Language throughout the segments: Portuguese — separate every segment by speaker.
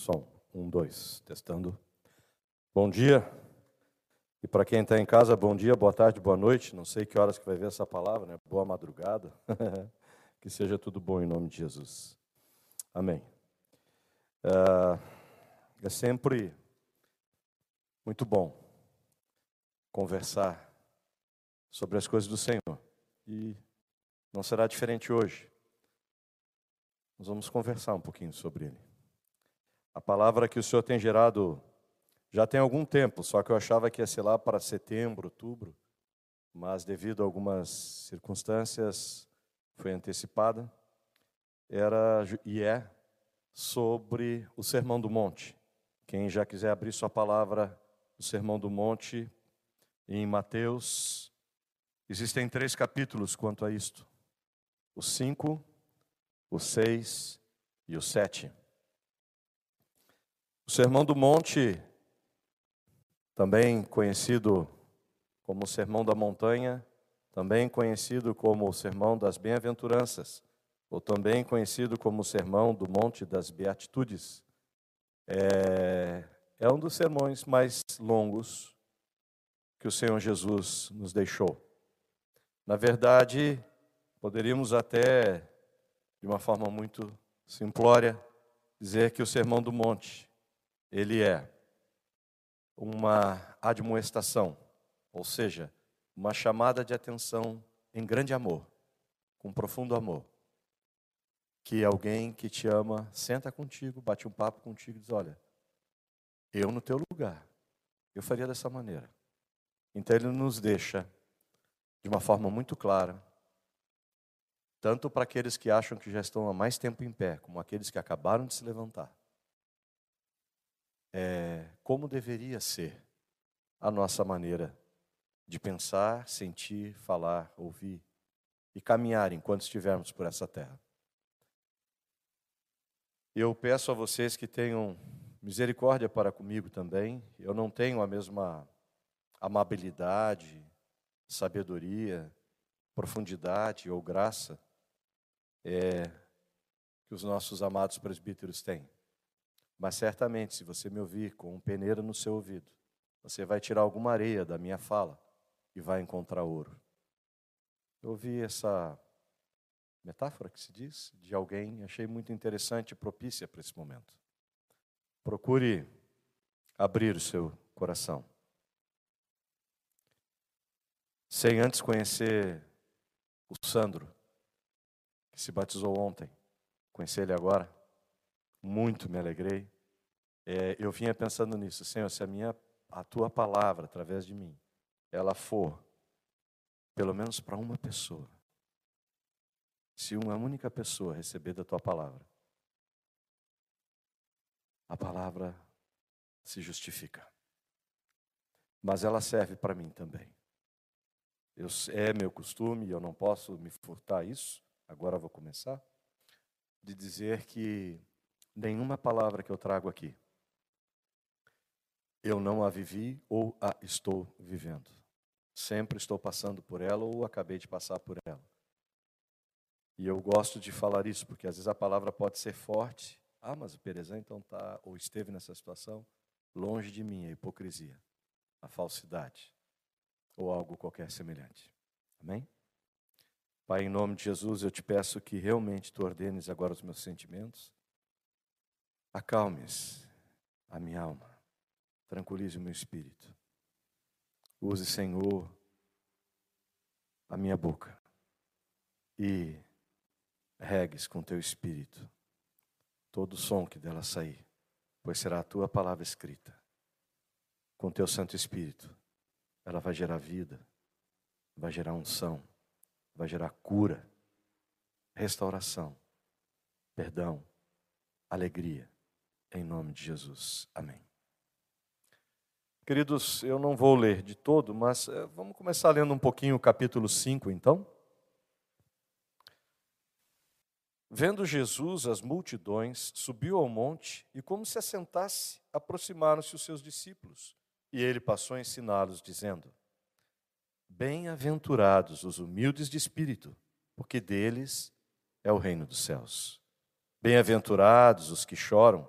Speaker 1: Som. Um, dois. Testando. Bom dia. E para quem está em casa, bom dia, boa tarde, boa noite. Não sei que horas que vai ver essa palavra, né? Boa madrugada. que seja tudo bom em nome de Jesus. Amém. É, é sempre muito bom conversar sobre as coisas do Senhor. E não será diferente hoje. Nós vamos conversar um pouquinho sobre ele. A palavra que o Senhor tem gerado já tem algum tempo, só que eu achava que ia ser lá para setembro, outubro, mas devido a algumas circunstâncias foi antecipada. Era e é sobre o Sermão do Monte. Quem já quiser abrir sua palavra, o Sermão do Monte, em Mateus, existem três capítulos quanto a isto: o cinco, o seis e o sete. O Sermão do Monte, também conhecido como o Sermão da Montanha, também conhecido como o Sermão das Bem-aventuranças, ou também conhecido como o Sermão do Monte das Beatitudes, é, é um dos sermões mais longos que o Senhor Jesus nos deixou. Na verdade, poderíamos até, de uma forma muito simplória, dizer que o Sermão do Monte ele é uma admoestação, ou seja, uma chamada de atenção em grande amor, com profundo amor. Que alguém que te ama senta contigo, bate um papo contigo e diz: Olha, eu no teu lugar, eu faria dessa maneira. Então ele nos deixa de uma forma muito clara, tanto para aqueles que acham que já estão há mais tempo em pé, como aqueles que acabaram de se levantar é, como deveria ser a nossa maneira de pensar, sentir, falar, ouvir e caminhar enquanto estivermos por essa terra. Eu peço a vocês que tenham misericórdia para comigo também. Eu não tenho a mesma amabilidade, sabedoria, profundidade ou graça é, que os nossos amados presbíteros têm. Mas certamente, se você me ouvir com um peneiro no seu ouvido, você vai tirar alguma areia da minha fala e vai encontrar ouro. Eu ouvi essa metáfora que se diz de alguém, achei muito interessante e propícia para esse momento. Procure abrir o seu coração. Sem antes conhecer o Sandro, que se batizou ontem, conhecer ele agora muito me alegrei. É, eu vinha pensando nisso, Senhor, se a minha, a tua palavra através de mim, ela for pelo menos para uma pessoa, se uma única pessoa receber da tua palavra, a palavra se justifica. Mas ela serve para mim também. Eu, é meu costume, eu não posso me furtar isso, agora vou começar, de dizer que nenhuma palavra que eu trago aqui eu não a vivi ou a estou vivendo. Sempre estou passando por ela ou acabei de passar por ela. E eu gosto de falar isso, porque às vezes a palavra pode ser forte. Ah, mas o Perezão então está, ou esteve nessa situação. Longe de mim a hipocrisia, a falsidade, ou algo qualquer semelhante. Amém? Pai, em nome de Jesus, eu te peço que realmente tu ordenes agora os meus sentimentos Acalmes a minha alma, tranquilize o meu espírito. Use, Senhor, a minha boca e regues com teu espírito todo o som que dela sair, pois será a tua palavra escrita. Com teu Santo Espírito, ela vai gerar vida, vai gerar unção, vai gerar cura, restauração, perdão, alegria em nome de Jesus. Amém. Queridos, eu não vou ler de todo, mas eh, vamos começar lendo um pouquinho o capítulo 5, então. Vendo Jesus as multidões, subiu ao monte e, como se assentasse, aproximaram-se os seus discípulos. E ele passou a ensiná-los, dizendo: Bem-aventurados os humildes de espírito, porque deles é o reino dos céus. Bem-aventurados os que choram,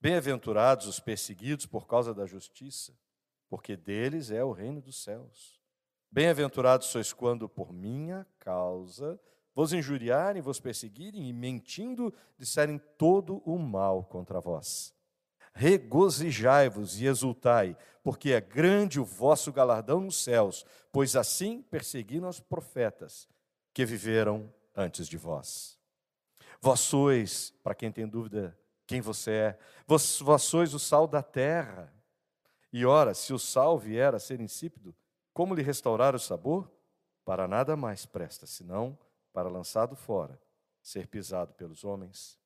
Speaker 1: Bem-aventurados os perseguidos por causa da justiça, porque deles é o reino dos céus. Bem-aventurados sois quando por minha causa vos injuriarem, vos perseguirem e mentindo disserem todo o mal contra vós. Regozijai-vos e exultai, porque é grande o vosso galardão nos céus, pois assim perseguiram os profetas que viveram antes de vós. Vós sois, para quem tem dúvida quem você é, vós, vós sois o sal da terra. E ora, se o sal vier a ser insípido, como lhe restaurar o sabor? Para nada mais presta, senão para lançado fora, ser pisado pelos homens.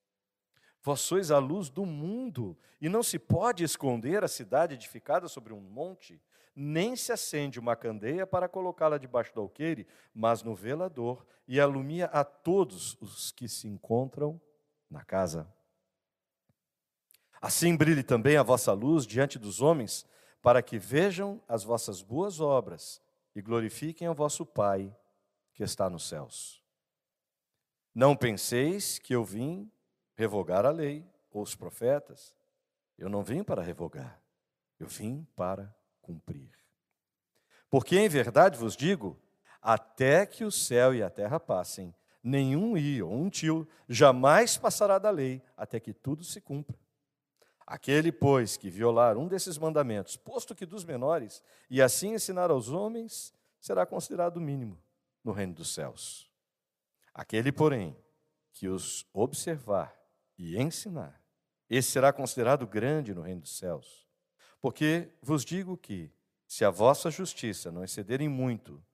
Speaker 1: Vós sois a luz do mundo, e não se pode esconder a cidade edificada sobre um monte, nem se acende uma candeia para colocá-la debaixo do alqueire, mas no velador, e alumia a todos os que se encontram na casa. Assim brilhe também a vossa luz diante dos homens, para que vejam as vossas boas obras e glorifiquem o vosso Pai que está nos céus. Não penseis que eu vim revogar a lei ou os profetas. Eu não vim para revogar, eu vim para cumprir. Porque em verdade vos digo, até que o céu e a terra passem, nenhum i ou um tio jamais passará da lei, até que tudo se cumpra. Aquele, pois, que violar um desses mandamentos, posto que dos menores, e assim ensinar aos homens, será considerado mínimo no reino dos céus. Aquele, porém, que os observar e ensinar, esse será considerado grande no reino dos céus. Porque vos digo que, se a vossa justiça não excederem muito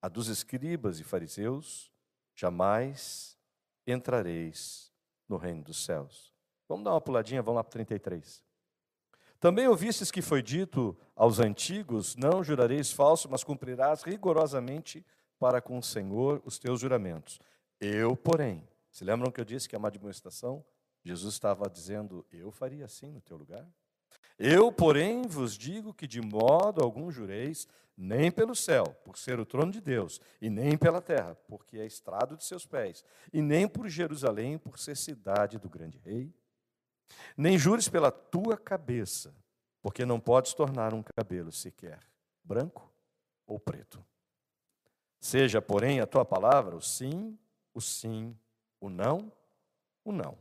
Speaker 1: a dos escribas e fariseus, jamais entrareis no reino dos céus. Vamos dar uma puladinha, vamos lá para 33. Também ouvistes que foi dito aos antigos: Não jurareis falso, mas cumprirás rigorosamente para com o Senhor os teus juramentos. Eu, porém, se lembram que eu disse que é uma demonstração? Jesus estava dizendo: Eu faria assim no teu lugar? Eu, porém, vos digo que de modo algum jureis, nem pelo céu, por ser o trono de Deus, e nem pela terra, porque é estrado de seus pés, e nem por Jerusalém, por ser cidade do grande rei. Nem jures pela tua cabeça, porque não podes tornar um cabelo sequer branco ou preto. Seja, porém, a tua palavra o sim o sim, o não, o não.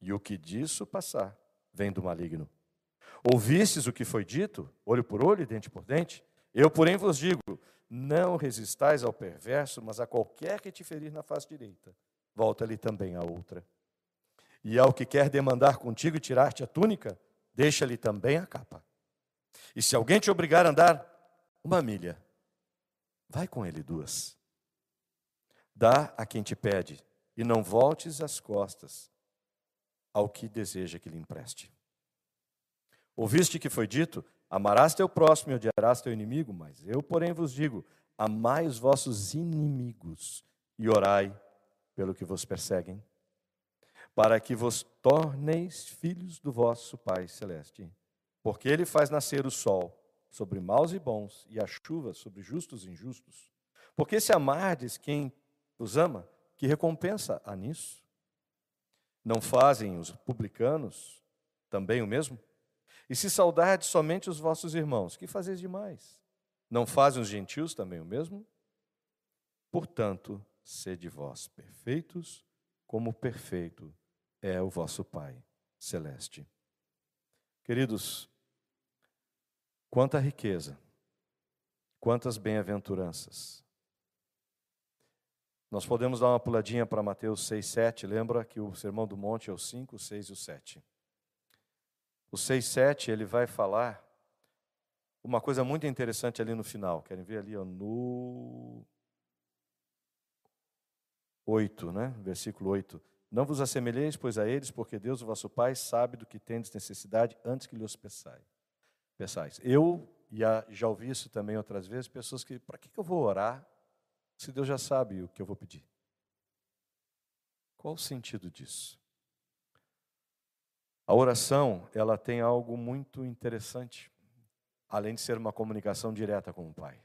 Speaker 1: E o que disso passar vem do maligno. Ouvistes o que foi dito, olho por olho e dente por dente? Eu, porém, vos digo: não resistais ao perverso, mas a qualquer que te ferir na face direita, volta-lhe também a outra. E ao que quer demandar contigo e tirar-te a túnica, deixa-lhe também a capa. E se alguém te obrigar a andar uma milha, vai com ele duas. Dá a quem te pede, e não voltes as costas ao que deseja que lhe empreste. Ouviste que foi dito: Amarás teu próximo e odiarás teu inimigo, mas eu, porém, vos digo: amai os vossos inimigos e orai pelo que vos perseguem, para que vos torneis filhos do vosso Pai Celeste. Porque ele faz nascer o sol sobre maus e bons, e a chuva sobre justos e injustos. Porque se amardes quem os ama, que recompensa há nisso? Não fazem os publicanos também o mesmo? E se saudardes somente os vossos irmãos, que fazeis demais? Não fazem os gentios também o mesmo? Portanto, sede vós perfeitos, como perfeito é o vosso Pai celeste. Queridos, quanta riqueza, quantas bem-aventuranças, nós podemos dar uma puladinha para Mateus 6, 7. Lembra que o Sermão do Monte é o 5, o 6 e o 7. O 6, 7, ele vai falar uma coisa muito interessante ali no final. Querem ver ali ó, no 8, né? versículo 8. Não vos assemelheis, pois, a eles, porque Deus, o vosso Pai, sabe do que tendes necessidade antes que lhe os peçai. Pensais. Eu já ouvi isso também outras vezes, pessoas que, para que eu vou orar se Deus já sabe o que eu vou pedir? Qual o sentido disso? A oração, ela tem algo muito interessante, além de ser uma comunicação direta com o Pai.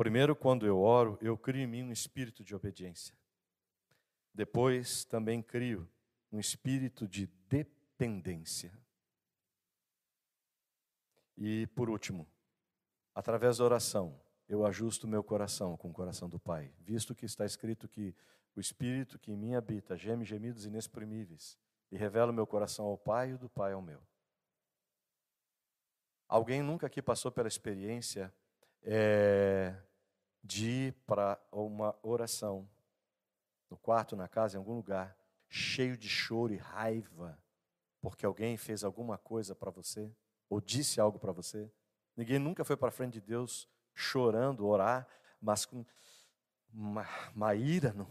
Speaker 1: Primeiro, quando eu oro, eu crio em mim um espírito de obediência. Depois, também crio um espírito de dependência. E, por último, através da oração, eu ajusto meu coração com o coração do Pai, visto que está escrito que o Espírito que em mim habita geme gemidos inexprimíveis e revela o meu coração ao Pai e do Pai ao meu. Alguém nunca aqui passou pela experiência é, de ir para uma oração, no quarto, na casa, em algum lugar, cheio de choro e raiva, porque alguém fez alguma coisa para você, ou disse algo para você? Ninguém nunca foi para frente de Deus chorando, orar, mas com uma, uma ira no,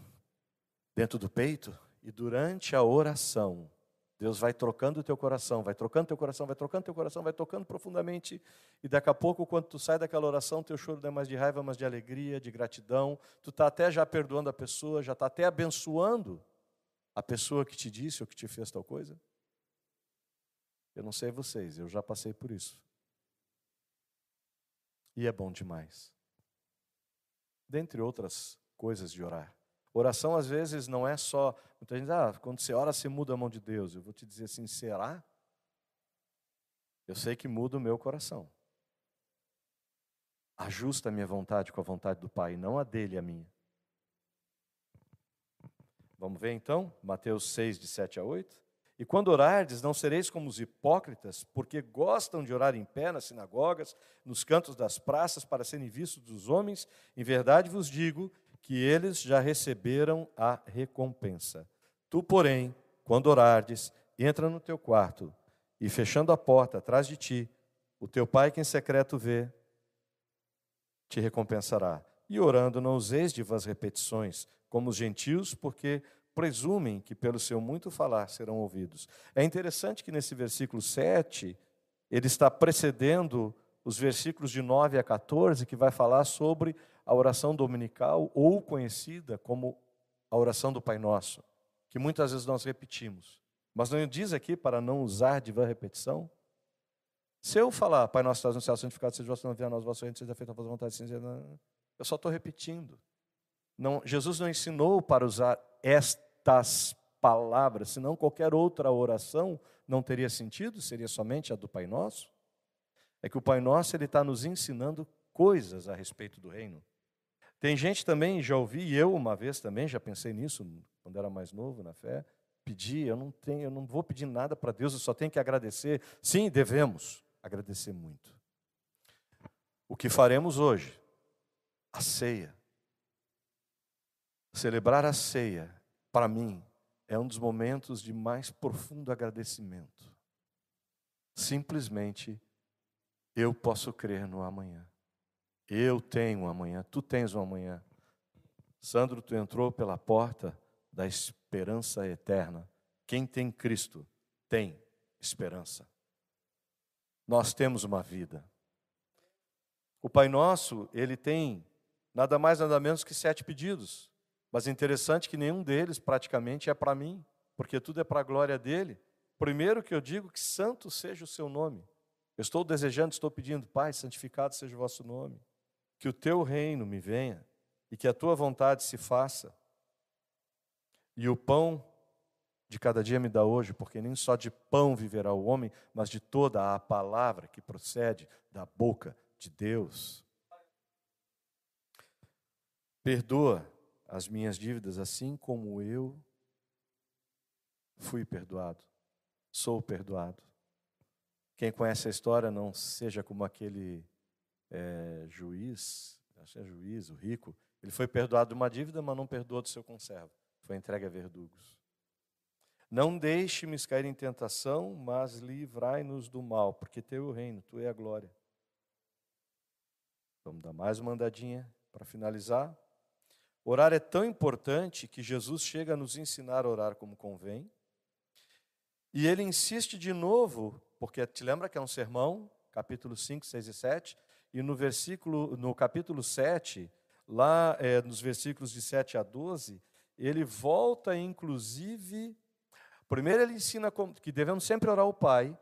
Speaker 1: dentro do peito, e durante a oração, Deus vai trocando o teu coração, vai trocando teu coração, vai trocando teu coração, vai tocando profundamente, e daqui a pouco, quando tu sai daquela oração, teu choro não é mais de raiva, mas de alegria, de gratidão, tu está até já perdoando a pessoa, já está até abençoando a pessoa que te disse ou que te fez tal coisa. Eu não sei vocês, eu já passei por isso. E é bom demais. Dentre outras coisas de orar. Oração, às vezes, não é só. Muita gente diz, ah, quando você ora, você muda a mão de Deus. Eu vou te dizer assim: será? Eu sei que muda o meu coração. Ajusta a minha vontade com a vontade do Pai, não a dele a minha. Vamos ver então, Mateus 6, de 7 a 8. E quando orardes, não sereis como os hipócritas, porque gostam de orar em pé nas sinagogas, nos cantos das praças, para serem vistos dos homens. Em verdade vos digo que eles já receberam a recompensa. Tu, porém, quando orardes, entra no teu quarto e, fechando a porta atrás de ti, o teu pai que em secreto vê, te recompensará. E orando, não useis de vãs repetições, como os gentios, porque presumem que pelo seu muito falar serão ouvidos. É interessante que nesse versículo 7, ele está precedendo os versículos de 9 a 14, que vai falar sobre a oração dominical, ou conhecida como a oração do Pai Nosso, que muitas vezes nós repetimos. Mas não diz aqui para não usar de repetição? Se eu falar, Pai Nosso, estás no céu, santificado seja o vosso nome, venha a nós, vosso reino, seja feita a vossa vontade, eu só estou repetindo. Não, Jesus não ensinou para usar estas palavras, senão qualquer outra oração não teria sentido, seria somente a do Pai Nosso. É que o Pai Nosso ele está nos ensinando coisas a respeito do reino. Tem gente também, já ouvi, e eu uma vez também, já pensei nisso quando era mais novo na fé, pedir, eu não tenho, eu não vou pedir nada para Deus, eu só tenho que agradecer. Sim, devemos agradecer muito. O que faremos hoje? A ceia. Celebrar a ceia, para mim, é um dos momentos de mais profundo agradecimento. Simplesmente, eu posso crer no amanhã. Eu tenho um amanhã, tu tens um amanhã. Sandro, tu entrou pela porta da esperança eterna. Quem tem Cristo tem esperança. Nós temos uma vida. O Pai Nosso, ele tem nada mais, nada menos que sete pedidos. Mas é interessante que nenhum deles praticamente é para mim, porque tudo é para a glória dele. Primeiro que eu digo que santo seja o seu nome. Eu estou desejando, estou pedindo, Pai, santificado seja o vosso nome. Que o teu reino me venha e que a tua vontade se faça. E o pão de cada dia me dá hoje, porque nem só de pão viverá o homem, mas de toda a palavra que procede da boca de Deus. Perdoa as minhas dívidas, assim como eu fui perdoado, sou perdoado. Quem conhece a história, não seja como aquele é, juiz, acho que é juiz, o rico, ele foi perdoado de uma dívida, mas não perdoou do seu conservo, foi entregue a verdugos. Não deixe-me cair em tentação, mas livrai-nos do mal, porque teu é o reino, tu é a glória. Vamos dar mais uma andadinha para finalizar. Orar é tão importante que Jesus chega a nos ensinar a orar como convém. E ele insiste de novo porque te lembra que é um sermão, capítulo 5, 6 e 7, e no versículo, no capítulo 7, lá é, nos versículos de 7 a 12, ele volta, inclusive. Primeiro, ele ensina que devemos sempre orar ao Pai.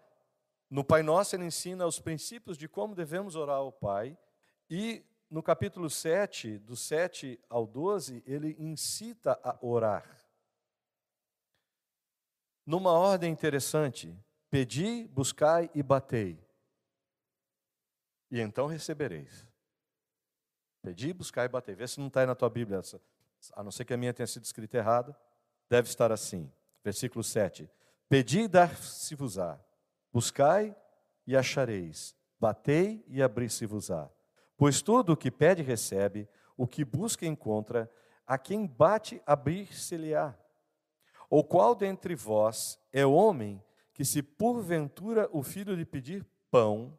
Speaker 1: No Pai Nosso, ele ensina os princípios de como devemos orar ao Pai. E no capítulo 7, do 7 ao 12, ele incita a orar. Numa ordem interessante: pedi, buscai e batei. E então recebereis. Pedi, buscai e batei. Vê se não está aí na tua Bíblia, a não ser que a minha tenha sido escrita errada. Deve estar assim. Versículo 7. Pedi e dar-se-vos-á. Buscai e achareis. Batei e abri-se-vos-á. Pois todo o que pede recebe, o que busca encontra, a quem bate abrir-se-lhe-á. Ou qual dentre vós é homem que, se porventura o filho lhe pedir pão,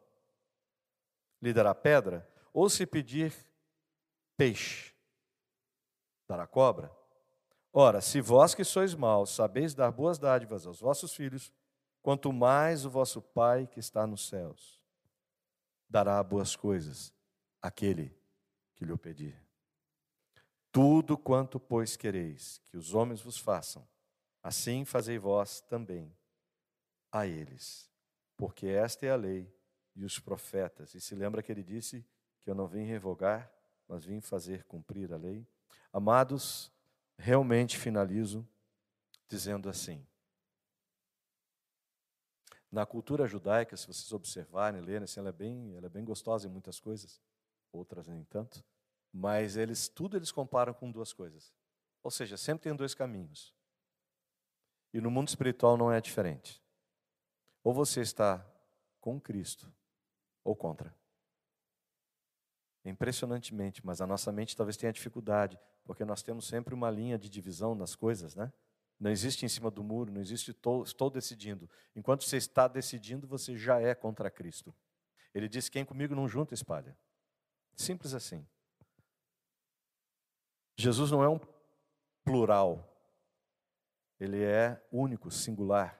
Speaker 1: lhe dará pedra? Ou se pedir peixe, dará cobra? Ora, se vós que sois maus sabeis dar boas dádivas aos vossos filhos, quanto mais o vosso Pai que está nos céus dará boas coisas aquele que lhe pedir. Tudo quanto, pois, quereis que os homens vos façam, assim fazei vós também a eles, porque esta é a lei e os profetas. E se lembra que ele disse que eu não vim revogar, mas vim fazer cumprir a lei? Amados, realmente finalizo dizendo assim: na cultura judaica, se vocês observarem, lerem, assim, ela, é bem, ela é bem gostosa em muitas coisas outras nem tanto, mas eles tudo eles comparam com duas coisas. Ou seja, sempre tem dois caminhos. E no mundo espiritual não é diferente. Ou você está com Cristo ou contra. Impressionantemente, mas a nossa mente talvez tenha dificuldade, porque nós temos sempre uma linha de divisão nas coisas, né? Não existe em cima do muro, não existe estou, estou decidindo. Enquanto você está decidindo, você já é contra Cristo. Ele diz: quem comigo não junta, espalha. Simples assim. Jesus não é um plural. Ele é único, singular,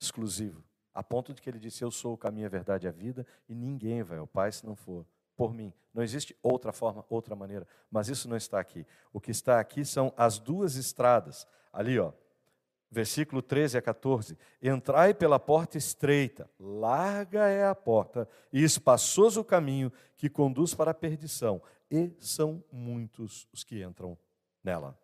Speaker 1: exclusivo. A ponto de que ele disse: Eu sou o caminho, a verdade e a vida, e ninguém vai ao Pai se não for por mim. Não existe outra forma, outra maneira. Mas isso não está aqui. O que está aqui são as duas estradas. Ali, ó, versículo 13 a 14: Entrai pela porta estreita, larga é a porta, e espaçoso o caminho que conduz para a perdição, e são muitos os que entram nela.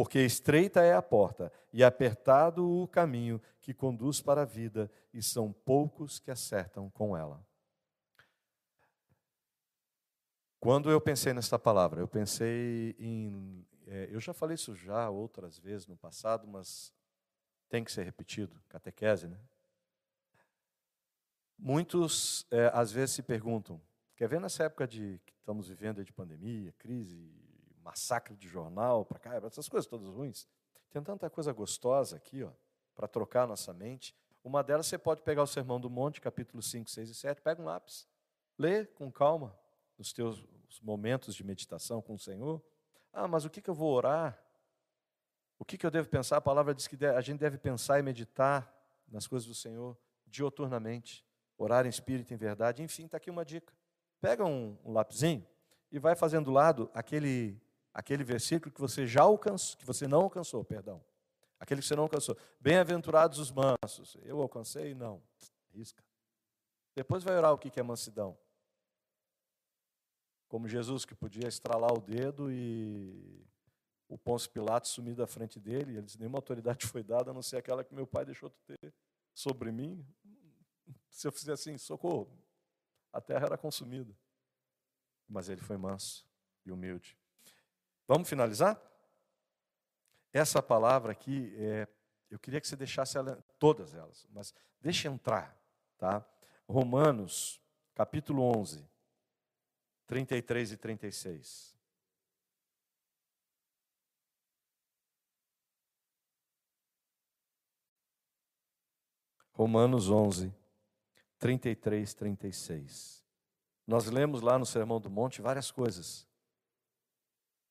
Speaker 1: Porque estreita é a porta, e apertado o caminho que conduz para a vida, e são poucos que acertam com ela. Quando eu pensei nesta palavra, eu pensei em. É, eu já falei isso já outras vezes no passado, mas tem que ser repetido, catequese, né? Muitos, é, às vezes, se perguntam, quer ver nessa época de que estamos vivendo de pandemia, crise, massacre de jornal, para cá, essas coisas todas ruins, tem tanta coisa gostosa aqui, ó, para trocar nossa mente. Uma delas, você pode pegar o Sermão do Monte, capítulo 5, 6 e 7, pega um lápis, lê com calma, nos teus momentos de meditação com o Senhor. Ah, mas o que, que eu vou orar? O que, que eu devo pensar? A palavra diz que a gente deve pensar e meditar nas coisas do Senhor dioturnamente, orar em espírito em verdade. Enfim, está aqui uma dica. Pega um, um lapisinho e vai fazendo do lado aquele, aquele versículo que você já alcançou, que você não alcançou, perdão. Aquele que você não alcançou. Bem-aventurados os mansos. Eu alcancei? Não. Risca. Depois vai orar o que é mansidão. Como Jesus que podia estralar o dedo e o Pôncio Pilatos sumir da frente dele, e ele disse, nenhuma autoridade foi dada, a não ser aquela que meu pai deixou ter sobre mim. Se eu fizer assim, socorro, a terra era consumida. Mas ele foi manso e humilde. Vamos finalizar? Essa palavra aqui, é, eu queria que você deixasse ela, todas elas, mas deixe entrar, tá? Romanos, capítulo 11, 33 e 36. Romanos 11, 33, 36. Nós lemos lá no Sermão do Monte várias coisas.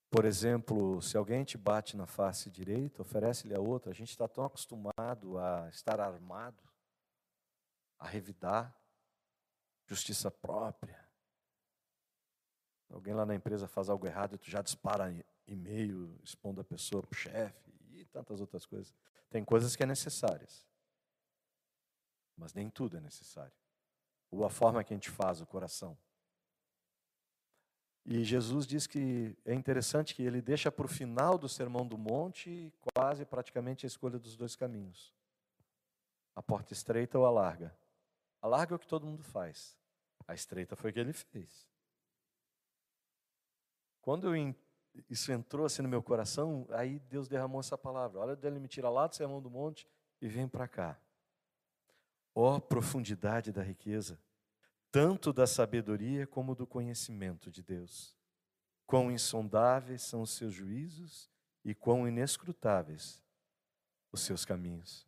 Speaker 1: Por exemplo, se alguém te bate na face direita, oferece-lhe a outra. A gente está tão acostumado a estar armado. a revidar, justiça própria. Alguém lá na empresa faz algo errado e tu já dispara e-mail expondo a pessoa para o chefe e tantas outras coisas. Tem coisas que é necessárias, mas nem tudo é necessário. Ou a forma que a gente faz, o coração. E Jesus diz que é interessante que ele deixa para o final do Sermão do Monte quase praticamente a escolha dos dois caminhos. A porta estreita ou a larga. A larga é o que todo mundo faz. A estreita foi o que ele fez. Quando eu, isso entrou assim no meu coração, aí Deus derramou essa palavra. Olha, ele me tira lá do Sermão do Monte e vem para cá. Ó oh, profundidade da riqueza, tanto da sabedoria como do conhecimento de Deus. Quão insondáveis são os seus juízos e quão inescrutáveis os seus caminhos.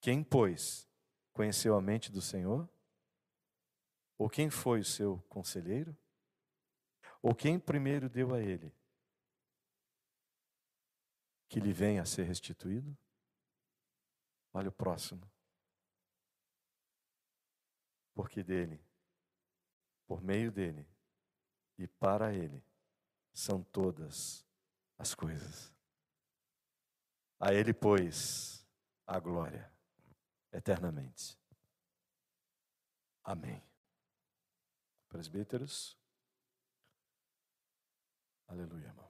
Speaker 1: Quem, pois, conheceu a mente do Senhor? Ou quem foi o seu conselheiro? Ou quem primeiro deu a ele que lhe venha a ser restituído? Olha o próximo. Porque dele, por meio dele e para ele são todas as coisas. A ele, pois, a glória eternamente. Amém. Presbíteros. Aleluia, irmão.